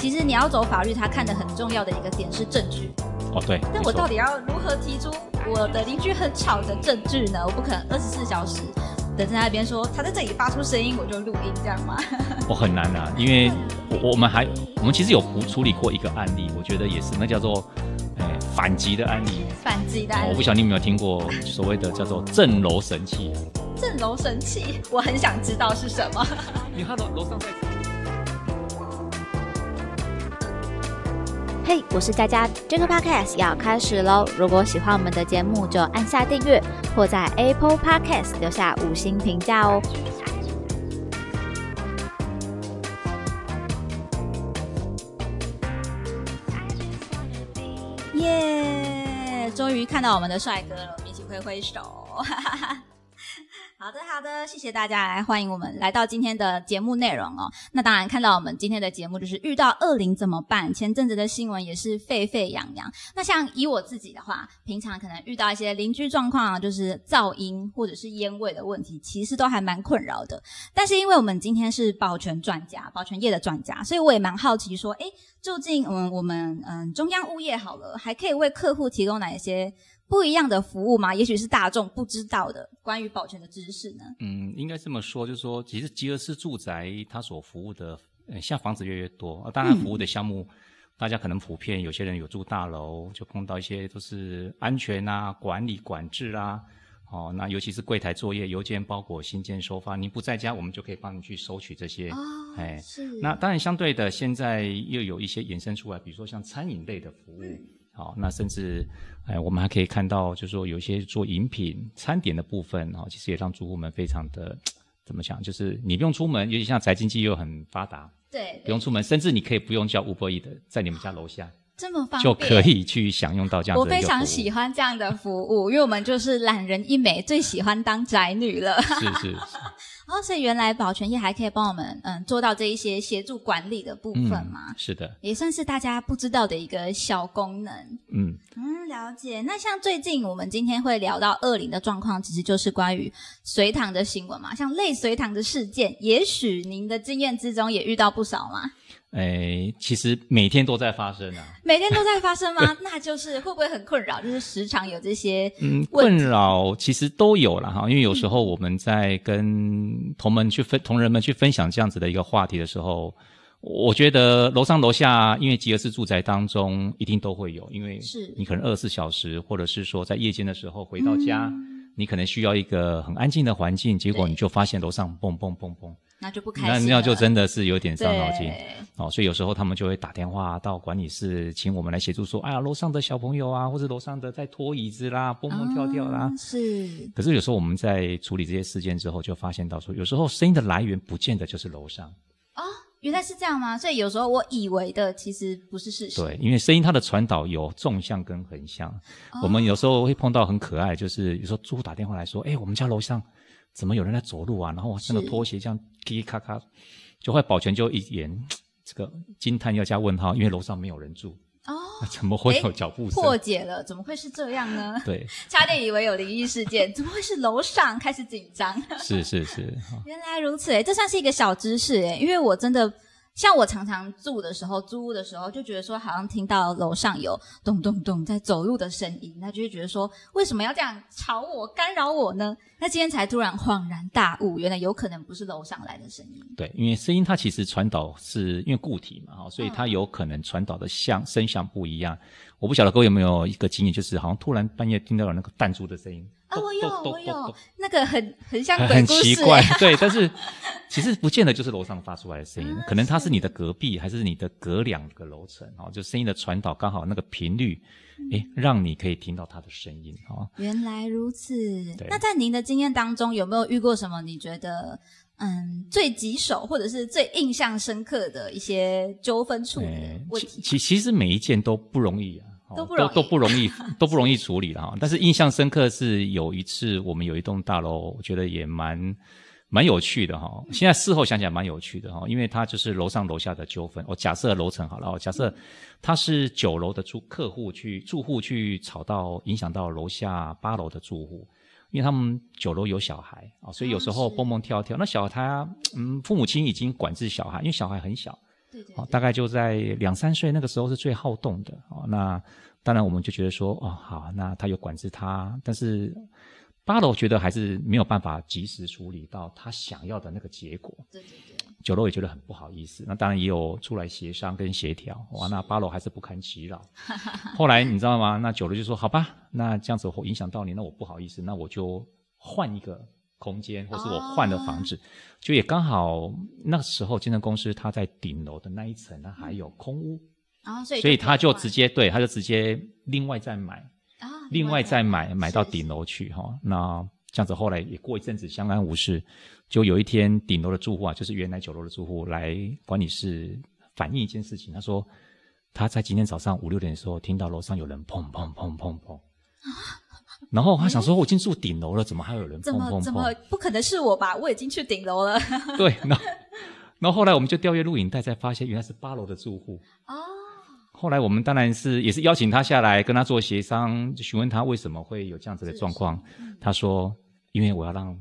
其实你要走法律，他看的很重要的一个点是证据。哦，对。那我到底要如何提出我的邻居很吵的证据呢？我不可能二十四小时等在那边说他在这里发出声音，我就录音这样吗？我 很难啊，因为我我们还我们其实有处理过一个案例，我觉得也是那叫做哎反击的案例。反击的案例。我不晓得你有没有听过所谓的叫做震楼神器。震楼神器，我很想知道是什么。你看到楼上在。嘿，我是佳佳，这个 podcast 要开始喽！如果喜欢我们的节目，就按下订阅，或在 Apple Podcast 留下五星评价哦。耶！终于看到我们的帅哥了，我们一起挥挥手。哈哈哈好的，好的，谢谢大家来欢迎我们来到今天的节目内容哦。那当然看到我们今天的节目就是遇到恶灵怎么办？前阵子的新闻也是沸沸扬扬。那像以我自己的话，平常可能遇到一些邻居状况，就是噪音或者是烟味的问题，其实都还蛮困扰的。但是因为我们今天是保全专家，保全业的专家，所以我也蛮好奇说，诶，究竟嗯我们嗯中央物业好了，还可以为客户提供哪一些？不一样的服务吗？也许是大众不知道的关于保全的知识呢？嗯，应该这么说，就是说，其实集合式住宅它所服务的，呃，像房子越来越多，当然服务的项目，大家可能普遍有些人有住大楼，就碰到一些都是安全啊、管理管制啊，哦，那尤其是柜台作业、邮件包裹、信件收发，您不在家，我们就可以帮你去收取这些。哦，哎，是。那当然，相对的，现在又有一些衍生出来，比如说像餐饮类的服务。好，那甚至，哎，我们还可以看到，就是说有一些做饮品、餐点的部分，哦，其实也让住户们非常的，怎么讲？就是你不用出门，尤其像宅经济又很发达，对，不用出门，甚至你可以不用叫 Uber E 的，在你们家楼下。这么方便就可以去享用到这样的。我非常喜欢这样的服务，因为我们就是懒人一枚，最喜欢当宅女了。是是。哦，所以原来保全业还可以帮我们嗯做到这一些协助管理的部分嘛？是的，也算是大家不知道的一个小功能。嗯嗯，了解。那像最近我们今天会聊到恶灵的状况，其实就是关于隋唐的新闻嘛。像类隋唐的事件，也许您的经验之中也遇到不少嘛。哎，其实每天都在发生啊！每天都在发生吗？那就是会不会很困扰？就是时常有这些嗯困扰，其实都有了哈。因为有时候我们在跟同门去分同仁们去分享这样子的一个话题的时候，我觉得楼上楼下，因为集合式住宅当中一定都会有，因为是你可能二十四小时，或者是说在夜间的时候回到家，你可能需要一个很安静的环境，结果你就发现楼上蹦蹦蹦蹦。那就不开心，那那就真的是有点伤脑筋哦。所以有时候他们就会打电话到管理室，请我们来协助说：“哎呀，楼上的小朋友啊，或者楼上的在拖椅子啦，蹦蹦跳跳啦。”是。可是有时候我们在处理这些事件之后，就发现到说，有时候声音的来源不见得就是楼上。哦，原来是这样吗？所以有时候我以为的其实不是事实。对，因为声音它的传导有纵向跟横向。我们有时候会碰到很可爱，就是有时候住户打电话来说：“哎，我们家楼上。”怎么有人在走路啊？然后那个拖鞋这样叽叽咔咔，就会保全就一眼 这个惊叹要加问号，因为楼上没有人住哦，怎么会有脚步声？破解了，怎么会是这样呢？对，差点以为有灵异事件，怎么会是楼上开始紧张？是是是，原来如此哎，这算是一个小知识哎，因为我真的。像我常常住的时候，租屋的时候，就觉得说好像听到楼上有咚咚咚在走路的声音，那就会觉得说为什么要这样吵我、干扰我呢？那今天才突然恍然大悟，原来有可能不是楼上来的声音。对，因为声音它其实传导是因为固体嘛，所以它有可能传导的像声响不一样。我不晓得各位有没有一个经验，就是好像突然半夜听到了那个弹珠的声音。啊，我有，我有，那个很很像很奇怪，对，但是其实不见得就是楼上发出来的声音，可能它是你的隔壁，还是你的隔两个楼层，哦，就声音的传导刚好那个频率，哎，让你可以听到它的声音，哦。原来如此。那在您的经验当中，有没有遇过什么你觉得嗯最棘手或者是最印象深刻的一些纠纷处理问题？其其实每一件都不容易啊。都不容都不容易，都不容易处理了哈。但是印象深刻是有一次，我们有一栋大楼，我觉得也蛮蛮有趣的哈。现在事后想起来蛮有趣的哈，因为它就是楼上楼下的纠纷。我假设楼层好了，假设它是九楼的住客户去住户去吵到影响到楼下八楼的住户，因为他们九楼有小孩啊，所以有时候蹦蹦跳跳。那小孩他嗯，父母亲已经管制小孩，因为小孩很小。对对哦，大概就在两三岁那个时候是最好动的哦。那当然我们就觉得说，哦，好，那他有管制他，但是八楼觉得还是没有办法及时处理到他想要的那个结果。对对对，九楼也觉得很不好意思，那当然也有出来协商跟协调，哇，那八楼还是不堪其扰。后来你知道吗？那九楼就说，好吧，那这样子会影响到你，那我不好意思，那我就换一个空间，或是我换了房子，就也刚好那时候建设公司它在顶楼的那一层，它还有空屋，所以所以他就直直接对，他就直接另外再买，啊，另外再买买到是。顶楼去哈。那这样子后来也过一阵子相安无事，就有一天顶楼的住户啊，就是原来九楼的住户来管理室反映一件事情，他说他在今天早上五六点的时候听到楼上有人砰砰砰砰砰，然后他想说我已经住顶楼了，怎么还有人砰怎么砰怎么？不可能是我吧？我已经去顶楼了 对，然后然后后来我们就调阅录影带，才发现原来是八楼的住户。哦，后来我们当然是也是邀请他下来跟他做协商，就询问他为什么会有这样子的状况。他说：“因为我要让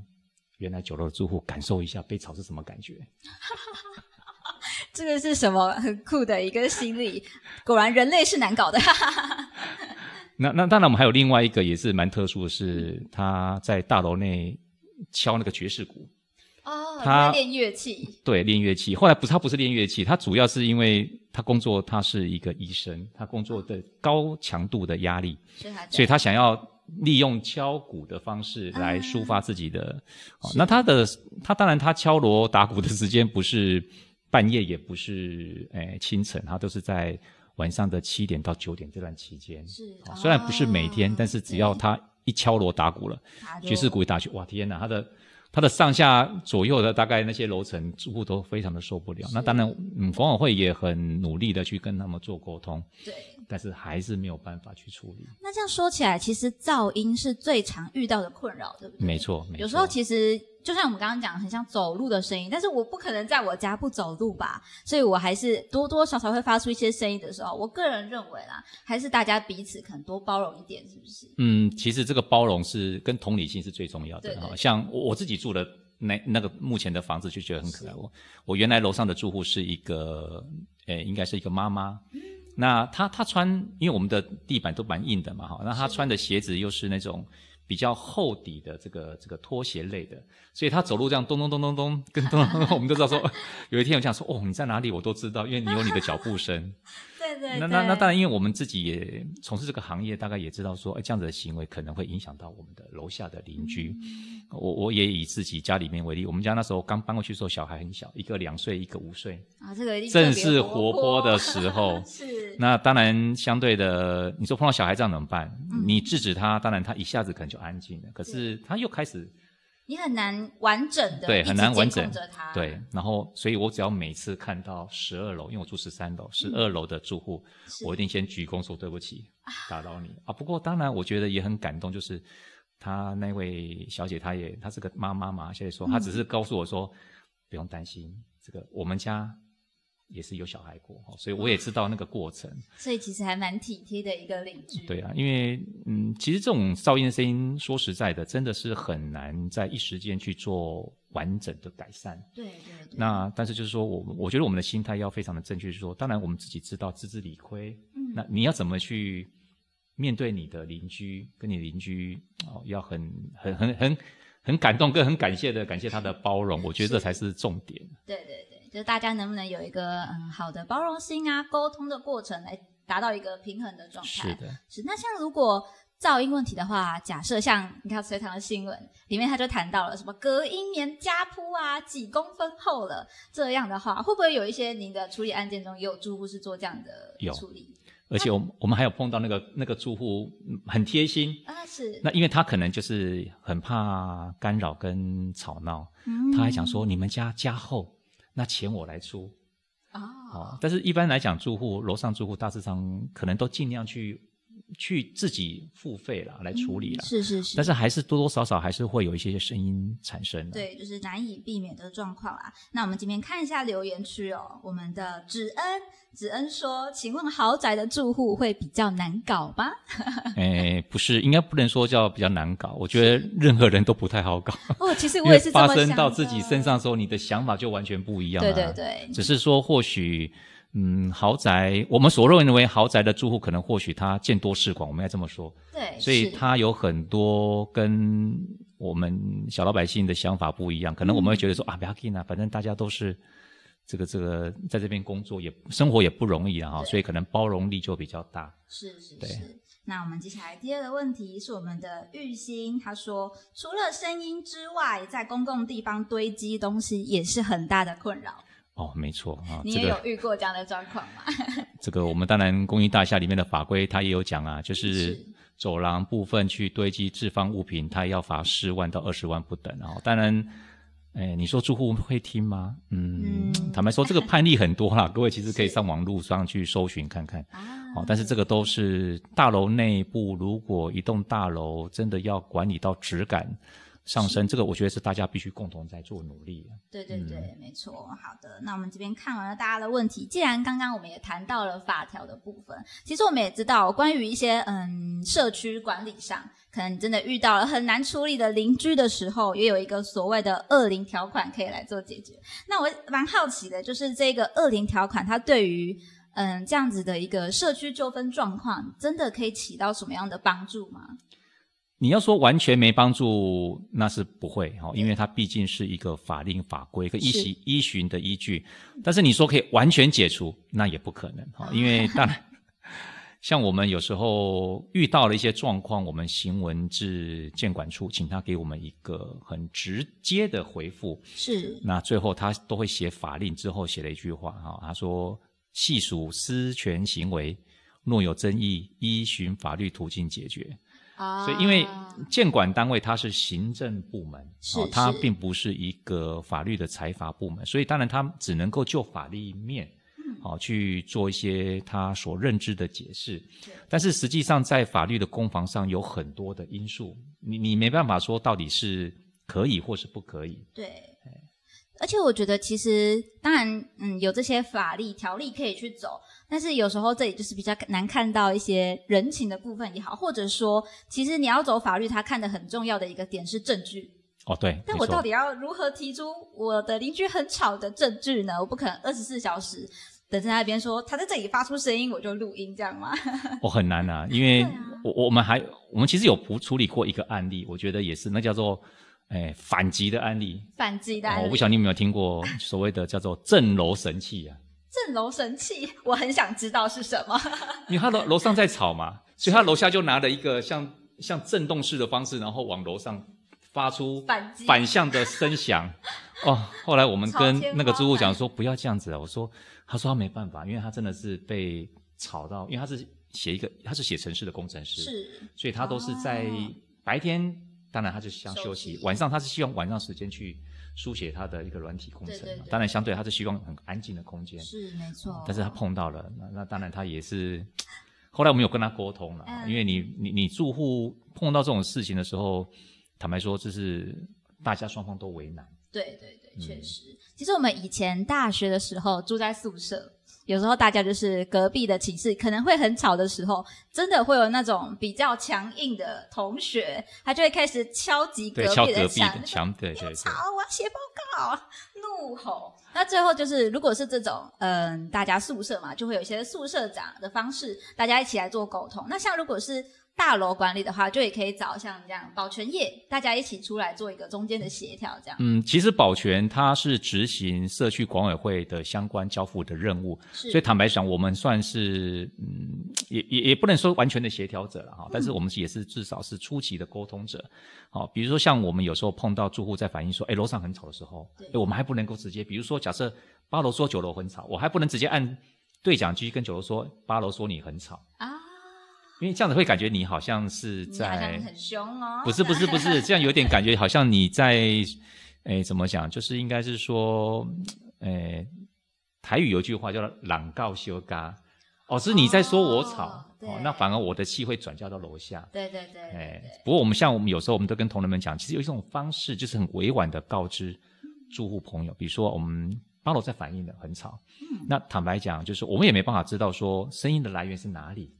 原来九楼的住户感受一下被吵是什么感觉。这个是什么很酷的一个心理？果然人类是难搞的。那”那当然，我们还有另外一个也是蛮特殊的是，他在大楼内敲那个爵士鼓，哦，他在练乐器，对，练乐器。后来不是他不是练乐器，他主要是因为他工作他是一个医生，他工作的高强度的压力，所以他想要利用敲鼓的方式来抒发自己的。哦、那他的他当然他敲锣打鼓的时间不是半夜，也不是诶清晨，他都是在晚上的七点到九点这段期间。是哦虽然不是每天，哦但是只要他一敲锣打鼓了，爵士鼓一打去，哇天哪，他的。他的上下左右的大概那些楼层住户都非常的受不了。那当然，嗯，管委会也很努力的去跟他们做沟通，对。但是还是没有办法去处理。那这样说起来，其实噪音是最常遇到的困扰，对不对？没错，没错。有时候其实就像我们刚刚讲，很像走路的声音，但是我不可能在我家不走路吧，所以我还是多多少少会发出一些声音的时候，我个人认为啦，还是大家彼此可能多包容一点，是不是？嗯，其实这个包容是跟同理心是最重要的哈。像我我自己住的那那个目前的房子就觉得很可爱。我我原来楼上的住户是一个，诶，应该是一个妈妈。嗯那她她穿，因为我们的地板都蛮硬的嘛哈，那她穿的鞋子又是那种比较厚底的这个这个拖鞋类的，所以他走路这样咚咚咚咚咚跟咚咚咚，我们都知道说，有一天我想说，哦，你在哪里我都知道，因为你有你的脚步声。对对那那那当然，因为我们自己也从事这个行业，大概也知道说，哎，这样子的行为可能会影响到我们的楼下的邻居。嗯我我也以自己家里面为例，我们家那时候刚搬过去的时候，小孩很小，一个两岁，一个五岁，啊，这个一定正是活活泼的时候。是那当然，相对的，你说碰到小孩这样怎么办？嗯。你制止他，当然他一下子可能就安静了，可是他又开始你很难完整的对很难完整着他，对，然后所以我只要每次看到十二楼，因为我住十三楼，十二楼的住户，是我一定先鞠躬说对不起，打扰你。啊。不过当然，我觉得也很感动，就是她那位小姐，她也她是个妈妈嘛，小姐说她只是告诉我说，不用担心，这个我们家也是有小孩过，哦所以我也知道那个过程。所以其实还蛮体贴的一个邻居。对啊，因为嗯，其实这种噪音的声音，说实在的，真的是很难在一时间去做完整的改善。对对对，那但是就是说我我觉得我们的心态要非常的正确，就是说，当然我们自己知道自知理亏，嗯那你要怎么去面对你的邻居，跟你邻居哦，要很很很很很感动，跟很感谢的感谢他的包容，我觉得这才是重点。对对对，就是大家能不能有一个嗯好的包容心啊，沟通的过程来达到一个平衡的状态。是的，是。那像如果噪音问题的话，假设像你看隋唐的新闻里面，他就谈到了什么隔音棉加铺啊，几公分厚了，这样的话，会不会有一些您的处理案件中也有住户是做这样的处理而且我们我们还有碰到那个那个住户嗯很贴心，啊？是，那因为他可能就是很怕干扰跟吵闹，嗯他还想说你们家加厚，那钱我来出。啊，哦，但是一般来讲，住户楼上住户大致上可能都尽量去去自己付费了，来处理啦。是是是，但是还是多多少少还是会有一些声音产生的。对，就是难以避免的状况啊。那我们今天看一下留言区哦，我们的子恩，子恩说，请问豪宅的住户会比较难搞吗？哎，不是，应该不能说叫比较难搞，我觉得任何人都不太好搞。哦，其实我也是发生到自己身上的时候，你的想法就完全不一样了。对对对，只是说或许。嗯，豪宅，我们所认为豪宅的住户，可能或许他见多识广，我们要这么说，对，所以他有很多跟我们小老百姓的想法不一样。可能我们会觉得说、啊，不要紧啊，反正大家都是这个这个在这边工作也生活也不容易啊，哈，所以可能包容力就比较大。是是对是。那我们接下来第二个问题是我们的玉兴，他说，除了声音之外，在公共地方堆积东西也是很大的困扰。哦，没错啊，你也有遇过这样的状况吗？这个我们当然公益大厦里面的法规它也有讲啊，就是是走廊部分去堆积置放物品，它要罚十万到二十万不等。然后当然，哎，你说住户会听吗？嗯，嗯坦白说，这个判例很多啦，各位其实可以上网路上去搜寻看看。啊哦，但是这个都是大楼内部，如果一栋大楼真的要管理到质感上升，这个我觉得是大家必须共同在做努力的。对对对，嗯没错。好的，那我们这边看完了大家的问题。既然刚刚我们也谈到了法条的部分，其实我们也知道，关于一些嗯社区管理上，可能你真的遇到了很难处理的邻居的时候，也有一个所谓的恶灵条款可以来做解决。那我蛮好奇的，就是这个恶灵条款，它对于嗯这样子的一个社区纠纷状况，真的可以起到什么样的帮助吗？你要说完全没帮助，那是不会哈，因为它毕竟是一个法令法规、一个依循依循的依据。但是你说可以完全解除，那也不可能哈，因为当然，像我们有时候遇到了一些状况，我们行文至监管处，请他给我们一个很直接的回复。是那最后他都会写法令，之后写了一句话哈，他说：“系属私权行为，若有争议，依循法律途径解决。”啊所以，因为监管单位它是行政部门，是哦，它并不是一个法律的财阀部门，所以当然它只能够就法律面，嗯。好、去做一些他所认知的解释。但是实际上在法律的攻防上有很多的因素，你你没办法说到底是可以或是不可以。对，而且我觉得其实当然，嗯，有这些法律条例可以去走，但是有时候这里就是比较难看到一些人情的部分也好，或者说，其实你要走法律，他看的很重要的一个点是证据。哦，对，但我到底要如何提出我的邻居很吵的证据呢？我不可能二十四小时等在那边说他在这里发出声音，我就录音这样吗？哦，很难啊，因为我我们还我们其实有处处理过一个案例，我觉得也是那叫做哎反击的案例。反击的案例、哦我不晓得你有没有听过 所谓的叫做震楼神器啊，震楼神器，我很想知道是什么。因为他楼楼上在吵嘛，所以他楼下就拿了一个像像震动式的方式，然后往楼上发出反击反向的声响。哦，后来我们跟那个租户讲说不要这样子啊，我说他说他没办法，因为他真的是被吵到，因为他是写一个他是写城市的工程师，是所以他都是在哦白天，当然他就想休休息，晚上他是希望晚上时间去书写他的一个软体工程嘛。对对对当然，相对他是希望很安静的空间，是没错，但是他碰到了，那那当然他也是。后来我们有跟他沟通了，嗯因为你你你住户碰到这种事情的时候，坦白说，这是大家双方都为难。对对对，确嗯实。其实我们以前大学的时候住在宿舍，有时候大家就是隔壁的寝室可能会很吵的时候，真的会有那种比较强硬的同学，他就会开始敲击隔壁的隔壁墙，的墙，对对对吵，我要写报告，怒吼。那最后就是，如果是这种，嗯，大家宿舍嘛，就会有一些宿舍长的方式，大家一起来做沟通。那像如果是大楼管理的话，就也可以找像这样保全业，大家一起出来做一个中间的协调，这样。嗯，其实保全它是执行社区管委会的相关交付的任务，所以坦白讲，我们算是嗯，也也也不能说完全的协调者了哈，但是我们也是至少是初期的沟通者。好，比如说像我们有时候碰到住户在反映说，哎，楼上很吵的时候，我们还不能够直接，比如说假设八楼说九楼很吵，我还不能直接按对讲机跟九楼说八楼说你很吵，啊，因为这样子会感觉你好像是在很凶哦。不是不是不是，这样有点感觉好像你在，诶，怎么讲？就是应该是说，诶，台语有句话叫“朗告休嘎”，哦，是你在说我吵哦哦，那反而我的气会转嫁到楼下。对对对，哎对，不过我们像我们有时候我们都跟同仁们讲，其实有一种方式就是很委婉的告知住户朋友，比如说我们八楼在反映的很吵，嗯那坦白讲，就是我们也没办法知道说声音的来源是哪里，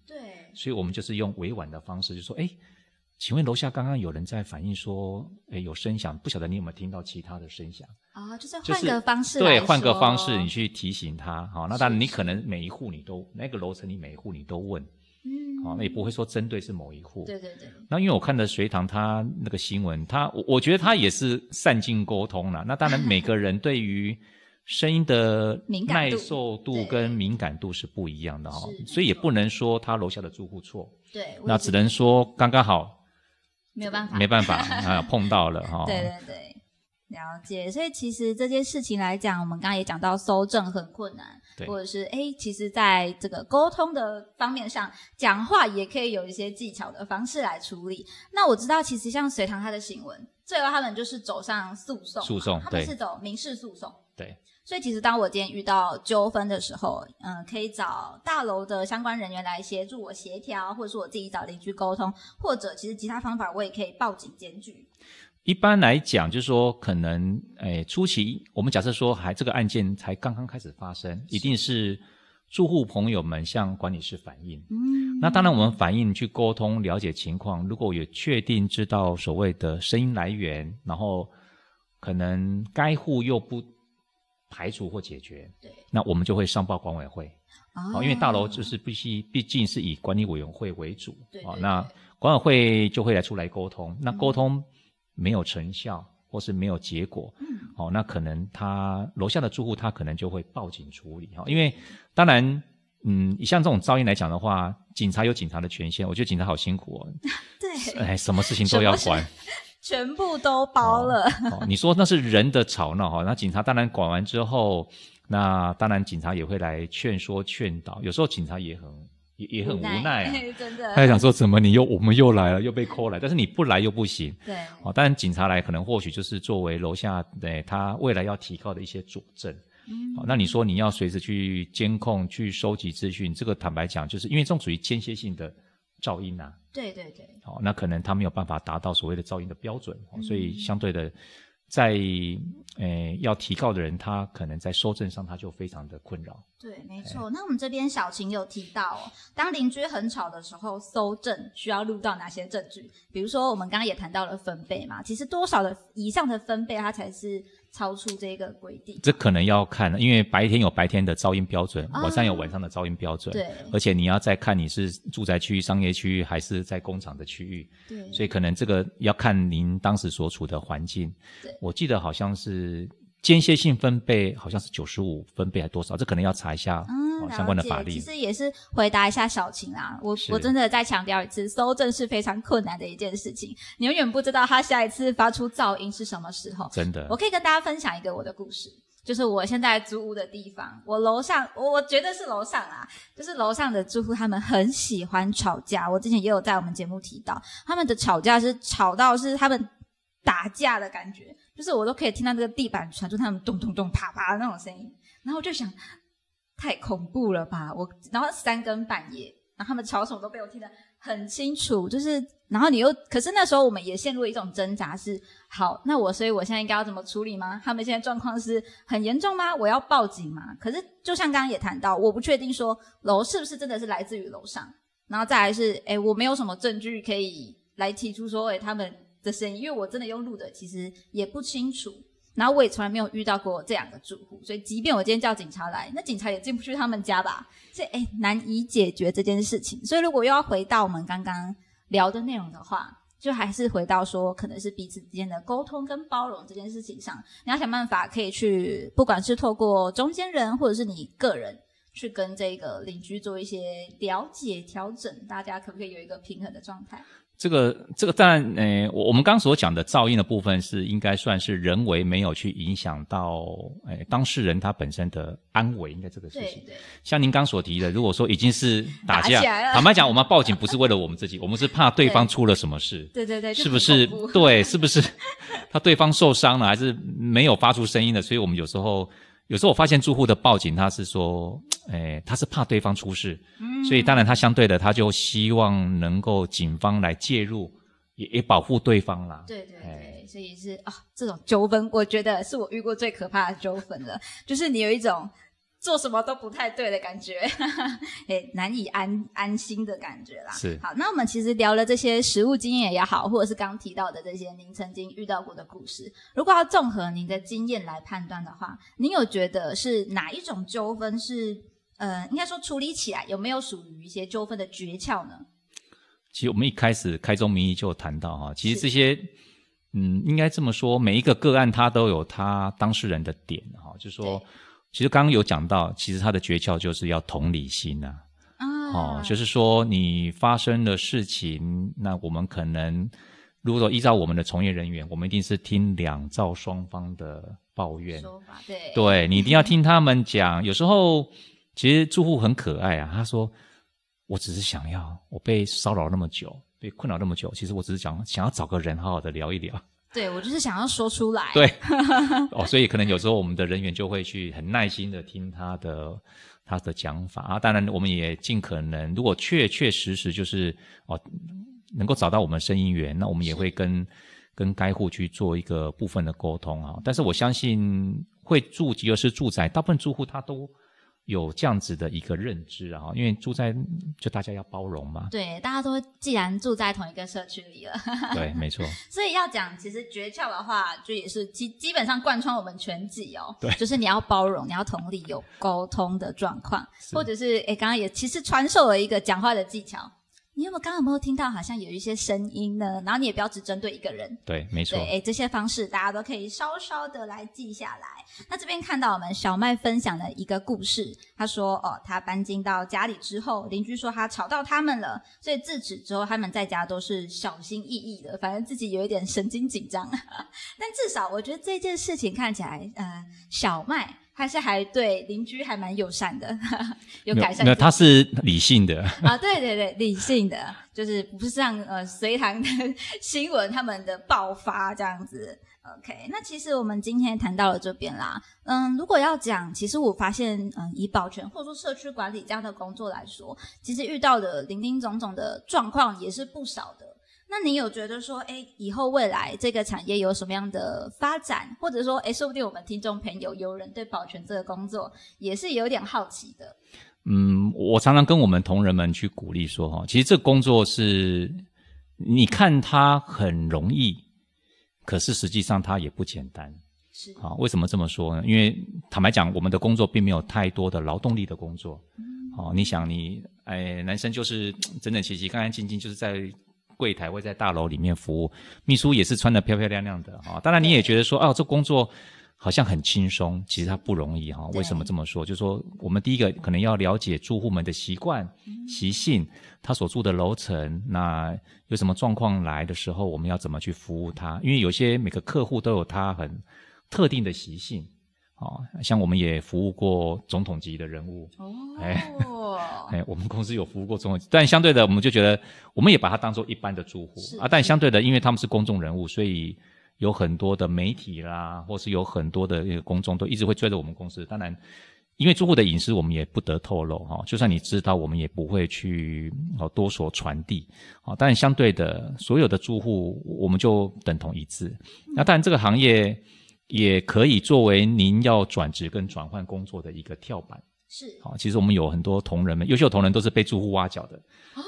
对所以我们就是用委婉的方式，就说，哎，请问楼下刚刚有人在反映说，哎，有声响，不晓得你有没有听到其他的声响？啊，就是就是换个方式对，来换个方式你去提醒他，好，那当然你可能每一户你都那个楼层你每一户你都问，嗯。好，那也不会说针对是某一户，对对对，那因为我看的隋唐他那个新闻，他我我觉得他也是善尽沟通了。那当然每个人对于声音的敏感度。耐受度跟敏感度是不一样的哈、是所以也不能说他楼下的住户错，对，那只能说刚刚好。没有办法，没办法 啊碰到了哈。对对对，了解。所以其实这件事情来讲，我们刚刚也讲到搜证很困难，对。或者是哎，其实在这个沟通的方面上，讲话也可以有一些技巧的方式来处理。那我知道，其实像隋唐他的新闻，最后他们就是走上诉讼，诉讼他们是走民事诉讼。对所以其实当我今天遇到纠纷的时候，嗯，可以找大楼的相关人员来协助我协调，或者是我自己找邻居沟通，或者其实其他方法我也可以报警检举。一般来讲，就是说可能诶初期我们假设说还这个案件才刚刚开始发生，一定是住户朋友们向管理室反映。嗯，那当然，我们反映去沟通了解情况，如果有确定知道所谓的声音来源，然后可能该户又不排除或解决，对，那我们就会上报管委会。哦哦，因为大楼就是必须，毕竟是以管理委员会为主。哦，对对那管委会就会来出来沟通。那嗯沟通没有成效，或是没有结果，嗯哦，那可能他楼下的住户他可能就会报警处理哈、哦，因为当然，嗯，像这种噪音来讲的话，警察有警察的权限，我觉得警察好辛苦哦，对，哎，什么事情都要管。全部都包了。哦，你说那是人的吵闹哈，那警察当然管完之后，那当然警察也会来劝说劝导，有时候警察也很也也很无奈啊。真的。他在想说，怎么你又我们又来了，又被扣来，但是你不来又不行。对，哦，当然警察来可能或许就是作为楼下对他未来要提高的一些佐证。嗯哦，那你说你要随时去监控、去收集资讯，这个坦白讲，就是因为这种属于间歇性的噪音啊、对对对，哦，那可能他没有办法达到所谓的噪音的标准，哦、所以嗯相对的，在呃要提告的人，他可能在收证上他就非常的困扰。对，没错。那我们这边小晴有提到哦，当邻居很吵的时候，搜证需要录到哪些证据？比如说，我们刚刚也谈到了分贝嘛，其实多少的以上的分贝，它才是超出这个规定。这可能要看，因为白天有白天的噪音标准，啊晚上有晚上的噪音标准。对而且你要再看你是住宅区域、商业区域还是在工厂的区域，对，所以可能这个要看您当时所处的环境对。我记得好像是间歇性分贝，好像是九十五分贝还多少，这可能要查一下、嗯哦、相关的法律其。实也是回答一下小晴啦。我我真的再强调一次，搜证是非常困难的一件事情，你永远不知道他下一次发出噪音是什么时候。真的我，可以跟大家分享一个我的故事，就是我现在租屋的地方，我楼上，我我觉得是楼上啊，就是楼上的住户他们很喜欢吵架。我之前也有在我们节目提到，他们的吵架是吵到是他们打架的感觉，就是我都可以听到这个地板传出他们咚咚咚啪啪的那种声音，然后我就想，太恐怖了吧！我然后三更半夜，然后他们吵什么都被我听得很清楚，就是然后你又，可是那时候我们也陷入一种挣扎是，好，那我所以我现在应该要怎么处理吗？他们现在状况是很严重吗？我要报警吗？可是就像刚刚也谈到，我不确定说楼是不是真的是来自于楼上，然后再来是，哎，我没有什么证据可以来提出说，哎，他们的声音，因为我真的用录的，其实也不清楚。然后我也从来没有遇到过这样的住户，所以即便我今天叫警察来，那警察也进不去他们家吧？所以哎，难以解决这件事情。所以如果又要回到我们刚刚聊的内容的话，就还是回到说，可能是彼此之间的沟通跟包容这件事情上，你要想办法可以去，不管是透过中间人或者是你个人。去跟这个邻居做一些了解调整，大家可不可以有一个平衡的状态？这个这个当然，呃，我我们刚所讲的噪音的部分是应该算是人为没有去影响到，呃，当事人他本身的安危，应该这个事情。对对，像您刚所提的，如果说已经是打架，坦白讲，我们报警不是为了我们自己，我们是怕对方出了什么事，对对 对，是不是？对，是不是他对方受伤了，还是没有发出声音的？所以我们有时候有时候我发现住户的报警，他是说，哎，他是怕对方出事，嗯。所以当然他相对的，他就希望能够警方来介入，也也保护对方啦。对对哎。对，所以是啊、这种纠纷，我觉得是我遇过最可怕的纠纷了，就是你有一种做什么都不太对的感觉，哎，难以安安心的感觉啦。是好，那我们其实聊了这些实物经验也好，或者是刚提到的这些您曾经遇到过的故事，如果要综合您的经验来判断的话，您有觉得是哪一种纠纷是呃，应该说处理起来有没有属于一些纠纷的诀窍呢？其实我们一开始开宗明义就有谈到哈，其实这些，嗯，应该这么说，每一个个案它都有它当事人的点哈，就是说对，其实刚刚有讲到，其实它的诀窍就是要同理心呐、啊，哦，就是说你发生的事情，那我们可能如果依照我们的从业人员，我们一定是听两造双方的抱怨，说法，对对你一定要听他们讲。有时候其实住户很可爱啊，他说：“我只是想要，我被骚扰那么久，被困扰那么久，其实我只是想想要找个人好好的聊一聊。对我就是想要说出来，对，哦，所以可能有时候我们的人员就会去很耐心的听他的他的讲法啊。当然，我们也尽可能，如果确确实实就是哦能够找到我们声音源，那我们也是会跟跟该户去做一个部分的沟通啊。但是我相信会住吉尔斯住宅，大部分住户他都有这样子的一个认知啊，因为住在就大家要包容嘛。对，大家都既然住在同一个社区里了，对，没错，所以要讲其实诀窍的话，就也是基基本上贯穿我们全集哦。对 就是你要包容，你要同理，有沟通的状况，或者是哎，刚刚也其实传授了一个讲话的技巧。你有没有刚刚有没有听到好像有一些声音呢？然后你也不要只针对一个人，对，没错对，，哎，这些方式大家都可以稍稍的来记下来。那这边看到我们小麦分享的一个故事，他说，哦，他搬进到家里之后，邻居说他吵到他们了，所以自此之后他们在家都是小心翼翼的，反正自己有一点神经紧张。但至少我觉得这件事情看起来，呃，小麦还是还对邻居还蛮友善的，有，改善那他是理性的，啊，对对对，理性的，就是不是像呃隋唐的 新闻他们的爆发这样子。OK，那其实我们今天谈到了这边啦，嗯，如果要讲，其实我发现，嗯，以保全或者说社区管理这样的工作来说，其实遇到的零零总总的状况也是不少的。那你有觉得说，哎，以后未来这个产业有什么样的发展，或者说，哎，说不定我们听众朋友有人对保全这个工作也是有点好奇的。嗯，我常常跟我们同仁们去鼓励说，哈，其实这个工作是，你看它很容易，可是实际上它也不简单。是，啊，为什么这么说呢？因为坦白讲，我们的工作并没有太多的劳动力的工作。哦，你想你，哎，男生就是整整齐齐、干干净净，就是在柜台会在大楼里面服务，秘书也是穿的漂漂亮亮的啊、当然，你也觉得说，哦，这工作好像很轻松，其实它不容易哈、对为什么这么说？就是说，我们第一个可能要了解住户们的习惯、习性，他所住的楼层，那有什么状况来的时候，我们要怎么去服务他？因为有些每个客户都有他很特定的习性。哦，像我们也服务过总统级的人物，哦，哎，我们公司有服务过总统，但相对的，我们就觉得我们也把它当做一般的住户啊。但相对的，因为他们是公众人物，所以有很多的媒体啦，或是有很多的公众都一直会追着我们公司。当然，因为住户的隐私我们也不得透露哈、就算你知道，我们也不会去哦多所传递啊。但相对的，所有的住户我们就等同一致。那当然，这个行业也可以作为您要转职跟转换工作的一个跳板。是，好，其实我们有很多同仁们，优秀同仁都是被住户挖角的。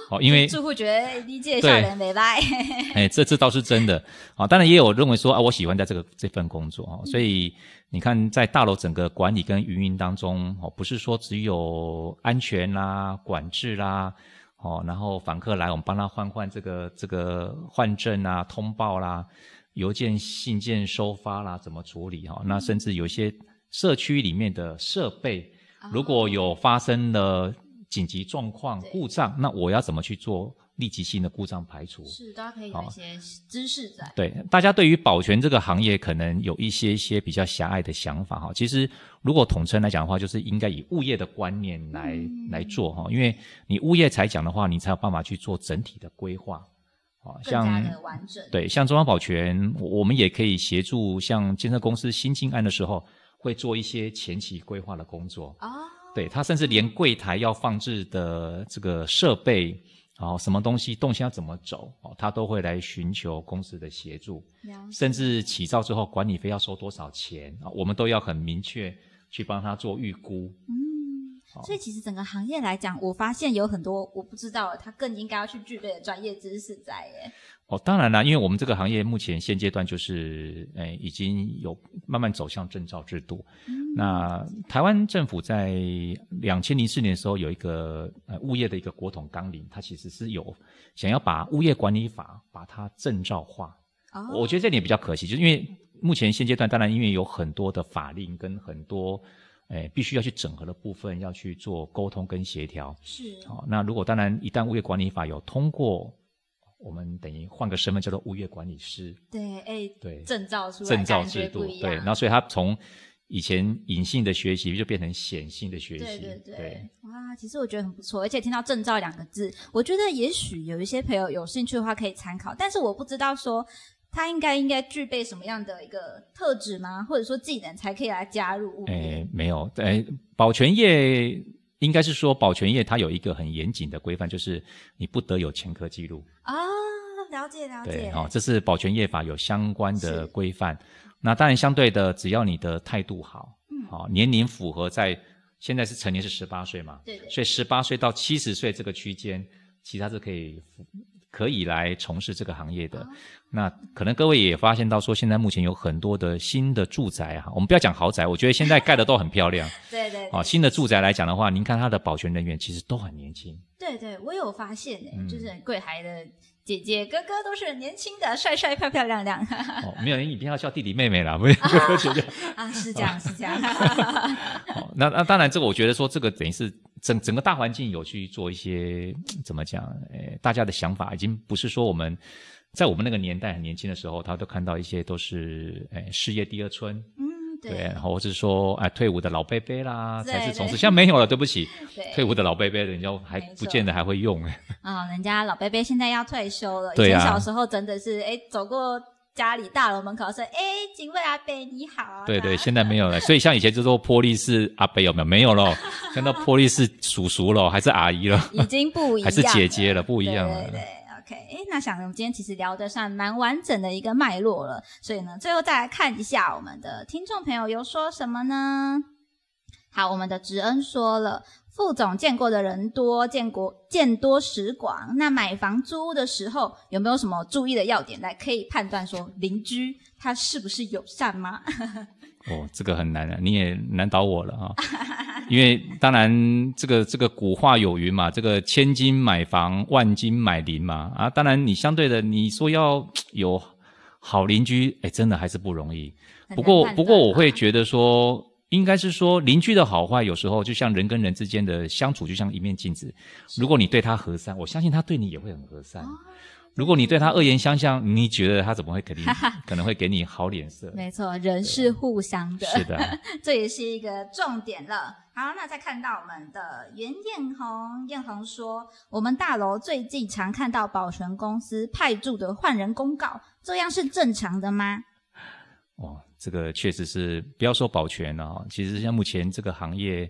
好，因为住户觉得哎理解笑脸没拜，哎，这这倒是真的。好，当然也有认为说啊，我喜欢在这个这份工作哦，所以你看，在大楼整个管理跟运营当中，哦，不是说只有安全啦、管制啦，哦，然后访客来我们帮他换换这个这个换证啊、通报啦、邮件信件收发啦，怎么处理哈、哦？那甚至有一些社区里面的设备。如果有发生了紧急状况、故障，那我要怎么去做立即性的故障排除？是大家可以有一些知识在，对，大家对于保全这个行业可能有一些一些比较狭隘的想法哈。其实如果统称来讲的话，就是应该以物业的观念来、嗯来做哈，因为你物业才讲的话，你才有办法去做整体的规划啊。像完整。对，像中央保全，我我们也可以协助像建设公司新进案的时候，会做一些前期规划的工作。哦，对他，甚至连柜台要放置的这个设备，然后什么东西动线要怎么走，哦，他都会来寻求公司的协助。甚至起造之后管理费要收多少钱啊，我们都要很明确去帮他做预估。嗯，好所以其实整个行业来讲，我发现有很多我不知道，他更应该要去具备的专业知识在耶。哦，当然啦，因为我们这个行业目前现阶段就是，诶，已经有慢慢走向证照制度。那台湾政府在两千零四年的时候有一个呃物业的一个国统纲领，它其实是有想要把物业管理法把它证照化。哦，我觉得这点比较可惜，就是因为目前现阶段，当然因为有很多的法令跟很多，诶，必须要去整合的部分，要去做沟通跟协调。是。好、那如果当然一旦物业管理法有通过，我们等于换个身份叫做物业管理师，对，哎，对，证照出来，证照制度，对，然后所以他从以前隐性的学习就变成显性的学习，对对对，哇，其实我觉得很不错，而且听到“证照”两个字，我觉得也许有一些朋友有兴趣的话可以参考，但是我不知道说他应该应该具备什么样的一个特质吗？或者说技能才可以来加入物业？诶，没有，诶，保全业应该是说保全业它有一个很严谨的规范，就是你不得有前科记录。啊、了解了对，解，哦，这是保全业法有相关的规范。那当然，相对的，只要你的态度好，嗯好、年龄符合在现在是成年是十八岁嘛，对对所以十八岁到七十岁这个区间，其实它是可以可以来从事这个行业的。哦那可能各位也发现到说，现在目前有很多的新的住宅啊，我们不要讲豪宅，我觉得现在盖的都很漂亮。对对啊，新的住宅来讲的话，您看它的保全人员其实都很年轻。对对，我有发现诶、嗯就是柜台的姐姐哥哥都是年轻的，帅帅漂漂亮亮 哦，没有人一定要叫弟弟妹妹啦，不是哥哥姐姐。啊，是这样是这样，哦，那那当然，这个我觉得说，这个等于是整整个大环境有去做一些怎么讲？诶，大家的想法已经不是说我们在我们那个年代很年轻的时候，他都看到一些都是诶事业第二春，嗯，对，对然后或是说哎退伍的老伯伯啦，才是从事，对现在没有了，对不起，退伍的老伯伯人家还不见得还会用哎。啊、人家老贝贝现在要退休了，对啊以前小时候真的是哎走过。家里大楼门口说：“哎，警卫阿伯你好。”对对，现在没有了，所以像以前就说波利是阿伯有没有？没有了，现在波利是叔叔了，还是阿姨了，已经不一样了，还是姐姐了，不一样了。对对对，OK，哎，那想我们今天其实聊得算蛮完整的一个脉络了，所以呢，最后再来看一下我们的听众朋友有说什么呢？好，我们的植恩说了，副总见过的人多，见过见多识广。那买房租屋的时候，有没有什么注意的要点来可以判断说邻居他是不是友善吗？哦，这个很难啊，你也难倒我了哈、因为当然这个这个古话有云嘛，这个千金买房，万金买邻嘛啊，当然你相对的你说要有好邻居，哎，真的还是不容易。不过不过我会觉得说。应该是说邻居的好坏，有时候就像人跟人之间的相处，就像一面镜子。如果你对他和善，我相信他对你也会很和善。哦如果你对他恶言相向，你觉得他怎么会肯定可能会给你好脸色？没错，人是互相的，是的。这也是一个重点了。好，那再看到我们的袁艳红，艳红说，我们大楼最近常看到保全公司派驻的换人公告，这样是正常的吗？哦，这个确实是不要说保全了、哦，其实像目前这个行业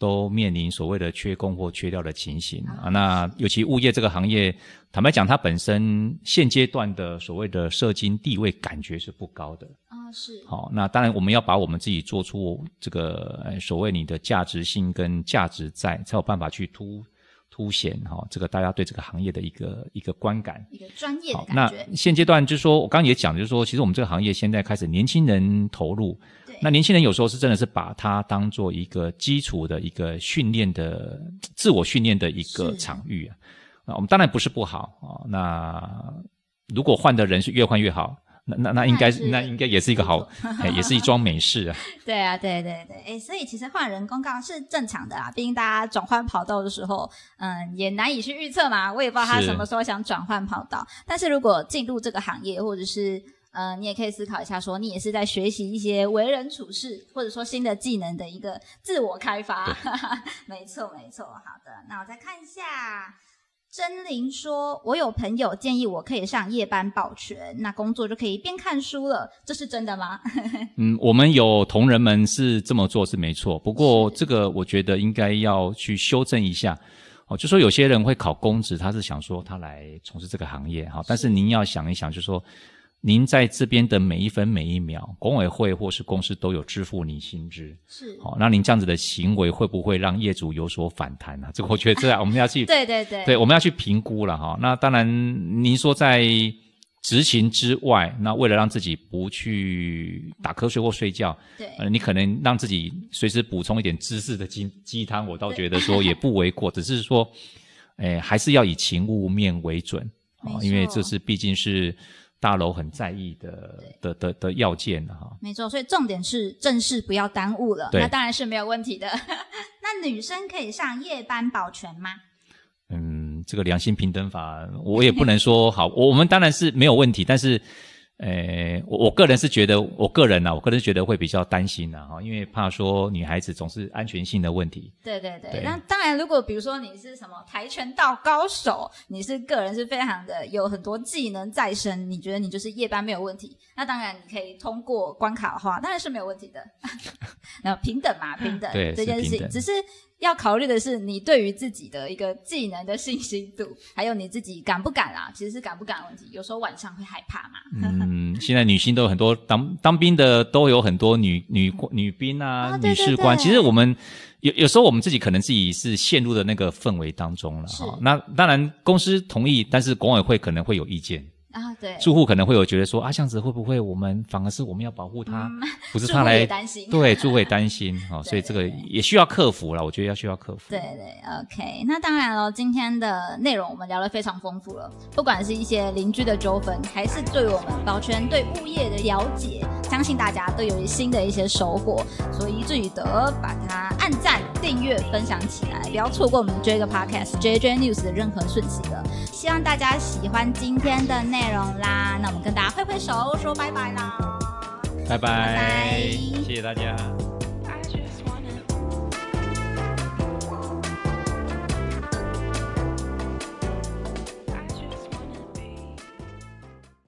都面临所谓的缺工或缺料的情形啊。那尤其物业这个行业，坦白讲，它本身现阶段的所谓的社经地位感觉是不高的。啊、是，好、那当然我们要把我们自己做出这个呃所谓你的价值性跟价值在，才有办法去突凸显哈、这个大家对这个行业的一个一个观感。一个专业感觉。现阶段就是说，我刚刚也讲，就是说，其实我们这个行业现在开始年轻人投入，对，那年轻人有时候是真的是把它当做一个基础的一个训练的自我训练的一个是场域啊。那我们当然不是不好啊、那如果换的人是越换越好，那那那应该那应该也是一个好，哎，也是一桩美事啊。对啊，对对对，哎，所以其实换人公告是正常的啊，毕竟大家转换跑道的时候，嗯，也难以去预测嘛。我也不知道他什么时候想转换跑道，但是如果进入这个行业，或者是呃，你也可以思考一下说你也是在学习一些为人处事，或者说新的技能的一个自我开发。没错，没错。好的，那我再看一下。真灵说：“我有朋友建议我可以上夜班保全，那工作就可以边看书了，这是真的吗？” 嗯，我们有同仁们是这么做是没错，不过这个我觉得应该要去修正一下。哦，就说有些人会考公职，他是想说他来从事这个行业哈，但是您要想一想，就说。您在这边的每一分每一秒，管委会或是公司都有支付你薪资，是好，那您这样子的行为会不会让业主有所反弹呢？这个我觉得这样我们要去 对对对对，我们要去评估了哈。那当然，您说在执行之外，那为了让自己不去打瞌睡或睡觉，对，呃，你可能让自己随时补充一点知识的鸡鸡汤，我倒觉得说也不为过，只是说，哎，还是要以勤务面为准啊，因为这是毕竟是。大楼很在意的的的的要件哈，没错，所以重点是正事不要耽误了，那当然是没有问题的。那女生可以上夜班保全吗？嗯，这个良心平等法我也不能说好，我们当然是没有问题，但是。诶，我我个人是觉得，我个人呢，我个人觉得会比较担心的哈，因为怕说女孩子总是安全性的问题。对对对，那当然，如果比如说你是什么跆拳道高手，你是个人是非常的有很多技能在身，你觉得你就是夜班没有问题，那当然你可以通过关卡的话，当然是没有问题的。那平等嘛，平等这件事情，只是。要考虑的是你对于自己的一个技能的信心度，还有你自己敢不敢啊？其实是敢不敢的问题。有时候晚上会害怕嘛。嗯，现在女性都有很多当当兵的，都有很多女女女兵啊，女士官。其实我们有有时候我们自己可能自己是陷入的那个氛围当中了哈。那当然公司同意，但是管委会可能会有意见。啊，对，住户可能会有觉得说啊，这样子会不会我们反而是我们要保护他，不是他来担心，对，住户也担心哦，所以这个也需要克服了，我觉得要需要克服。对对，OK，那当然了，今天的内容我们聊得非常丰富了，不管是一些邻居的纠纷，还是对我们保全对物业的了解，相信大家都有新的一些收获，所以至于得把它按赞、订阅、分享起来，不要错过我们这个 Podcast JJ News 的任何讯息了。希望大家喜欢今天的内。内容啦，那我们跟大家挥挥手说拜拜啦，拜拜，谢谢大家。